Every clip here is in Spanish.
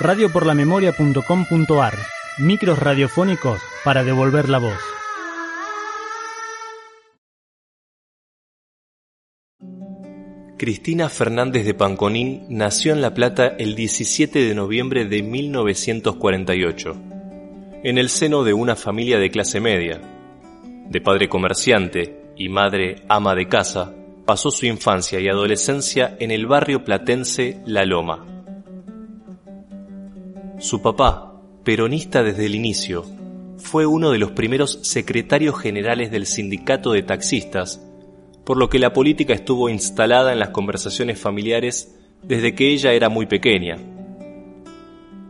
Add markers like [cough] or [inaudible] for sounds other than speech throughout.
radioporlamemoria.com.ar Micros radiofónicos para devolver la voz. Cristina Fernández de Panconín nació en La Plata el 17 de noviembre de 1948, en el seno de una familia de clase media. De padre comerciante y madre ama de casa, pasó su infancia y adolescencia en el barrio platense La Loma. Su papá, peronista desde el inicio, fue uno de los primeros secretarios generales del sindicato de taxistas, por lo que la política estuvo instalada en las conversaciones familiares desde que ella era muy pequeña.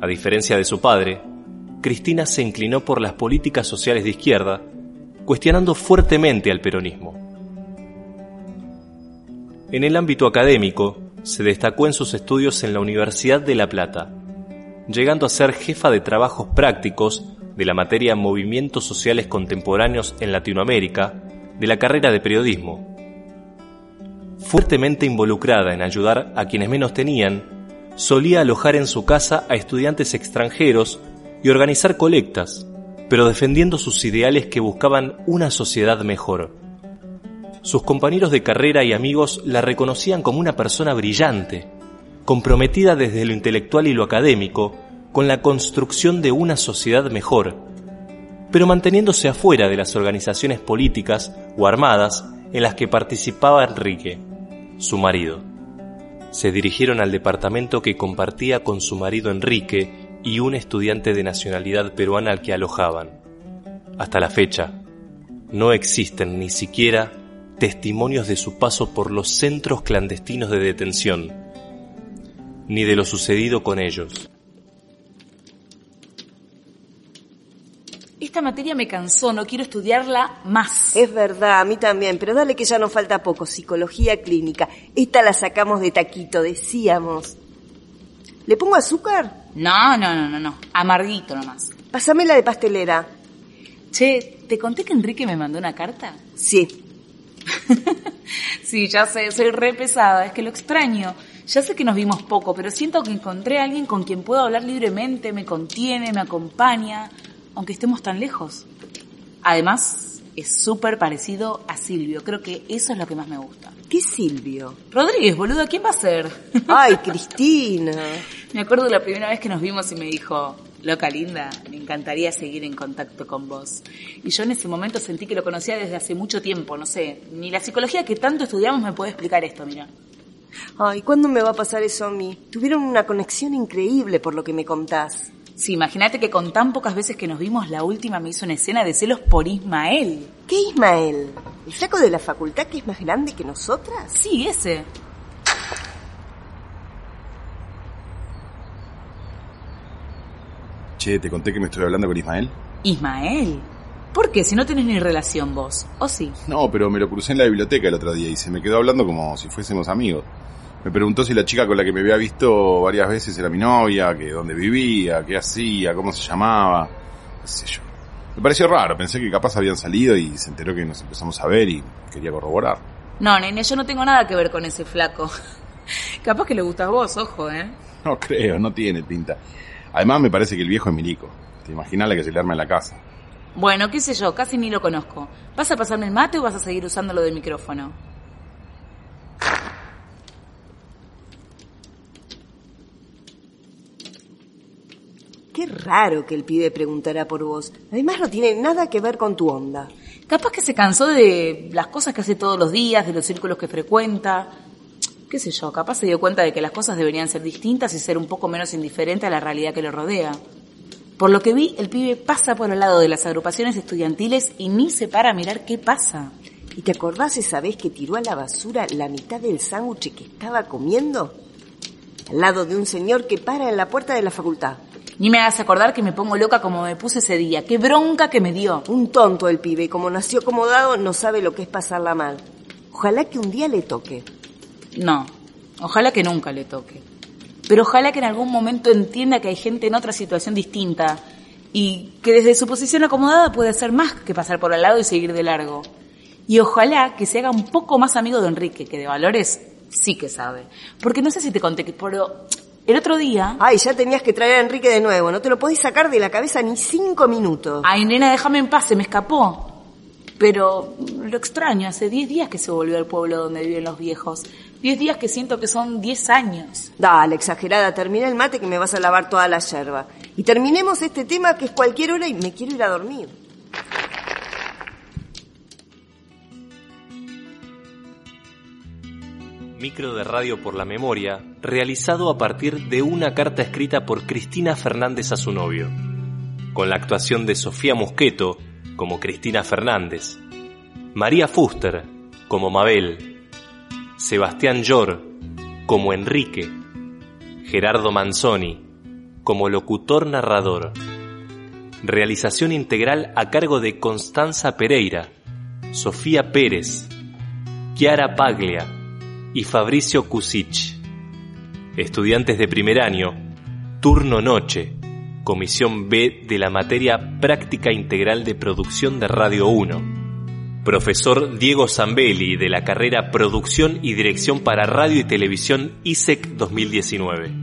A diferencia de su padre, Cristina se inclinó por las políticas sociales de izquierda, cuestionando fuertemente al peronismo. En el ámbito académico, se destacó en sus estudios en la Universidad de La Plata, llegando a ser jefa de trabajos prácticos de la materia Movimientos Sociales Contemporáneos en Latinoamérica de la carrera de periodismo. Fuertemente involucrada en ayudar a quienes menos tenían, solía alojar en su casa a estudiantes extranjeros y organizar colectas, pero defendiendo sus ideales que buscaban una sociedad mejor. Sus compañeros de carrera y amigos la reconocían como una persona brillante, comprometida desde lo intelectual y lo académico con la construcción de una sociedad mejor, pero manteniéndose afuera de las organizaciones políticas o armadas en las que participaba Enrique, su marido. Se dirigieron al departamento que compartía con su marido Enrique y un estudiante de nacionalidad peruana al que alojaban. Hasta la fecha, no existen ni siquiera testimonios de su paso por los centros clandestinos de detención, ni de lo sucedido con ellos. Esta materia me cansó, no quiero estudiarla más. Es verdad, a mí también, pero dale que ya nos falta poco. Psicología clínica. Esta la sacamos de taquito, decíamos. ¿Le pongo azúcar? No, no, no, no, no. Amarguito nomás. Pásame la de pastelera. Che, ¿te conté que Enrique me mandó una carta? Sí. [laughs] sí, ya sé, soy re pesada, es que lo extraño. Ya sé que nos vimos poco, pero siento que encontré a alguien con quien puedo hablar libremente, me contiene, me acompaña, aunque estemos tan lejos. Además, es súper parecido a Silvio. Creo que eso es lo que más me gusta. ¿Qué Silvio? Rodríguez, boludo, ¿quién va a ser? Ay, Cristina. [laughs] me acuerdo la primera vez que nos vimos y me dijo, loca linda, encantaría seguir en contacto con vos. Y yo en ese momento sentí que lo conocía desde hace mucho tiempo, no sé, ni la psicología que tanto estudiamos me puede explicar esto, mira. Ay, ¿cuándo me va a pasar eso a mí? Tuvieron una conexión increíble por lo que me contás. Sí, imagínate que con tan pocas veces que nos vimos, la última me hizo una escena de celos por Ismael. ¿Qué Ismael? ¿El flaco de la facultad que es más grande que nosotras? Sí, ese. Che, ¿te conté que me estoy hablando con Ismael? ¿Ismael? ¿Por qué? Si no tenés ni relación vos, ¿o sí? No, pero me lo crucé en la biblioteca el otro día y se me quedó hablando como si fuésemos amigos. Me preguntó si la chica con la que me había visto varias veces era mi novia, que dónde vivía, qué hacía, cómo se llamaba, qué sé yo. Me pareció raro, pensé que capaz habían salido y se enteró que nos empezamos a ver y quería corroborar. No, nene, yo no tengo nada que ver con ese flaco. [laughs] capaz que le gustas vos, ojo, ¿eh? No creo, no tiene pinta. Además me parece que el viejo es milico. Te imaginas la que se le arma en la casa. Bueno, qué sé yo, casi ni lo conozco. ¿Vas a pasarme el mate o vas a seguir usándolo de micrófono? Qué raro que el pibe preguntara por vos. Además no tiene nada que ver con tu onda. Capaz que se cansó de las cosas que hace todos los días, de los círculos que frecuenta. Qué sé yo, capaz se dio cuenta de que las cosas deberían ser distintas y ser un poco menos indiferente a la realidad que lo rodea. Por lo que vi, el pibe pasa por el lado de las agrupaciones estudiantiles y ni se para a mirar qué pasa. ¿Y te acordás esa vez que tiró a la basura la mitad del sándwich que estaba comiendo? al lado de un señor que para en la puerta de la facultad. Ni me hagas acordar que me pongo loca como me puse ese día. Qué bronca que me dio. Un tonto el pibe, como nació acomodado, no sabe lo que es pasarla mal. Ojalá que un día le toque. No, ojalá que nunca le toque. Pero ojalá que en algún momento entienda que hay gente en otra situación distinta y que desde su posición acomodada puede hacer más que pasar por al lado y seguir de largo. Y ojalá que se haga un poco más amigo de Enrique, que de valores sí que sabe. Porque no sé si te conté, pero el otro día... Ay, ya tenías que traer a Enrique de nuevo. No te lo podés sacar de la cabeza ni cinco minutos. Ay, nena, déjame en paz, se me escapó. Pero lo extraño, hace diez días que se volvió al pueblo donde viven los viejos. Diez días que siento que son diez años. Dale, exagerada, termina el mate que me vas a lavar toda la yerba. Y terminemos este tema que es cualquier hora y me quiero ir a dormir. Micro de Radio por la Memoria, realizado a partir de una carta escrita por Cristina Fernández a su novio, con la actuación de Sofía Musqueto como Cristina Fernández, María Fuster como Mabel, Sebastián Llor como Enrique, Gerardo Manzoni como locutor narrador. Realización integral a cargo de Constanza Pereira, Sofía Pérez, Chiara Paglia, y Fabricio Kusich. Estudiantes de primer año, turno noche, comisión B de la materia Práctica Integral de Producción de Radio 1. Profesor Diego Zambelli de la carrera Producción y Dirección para Radio y Televisión ISEC 2019.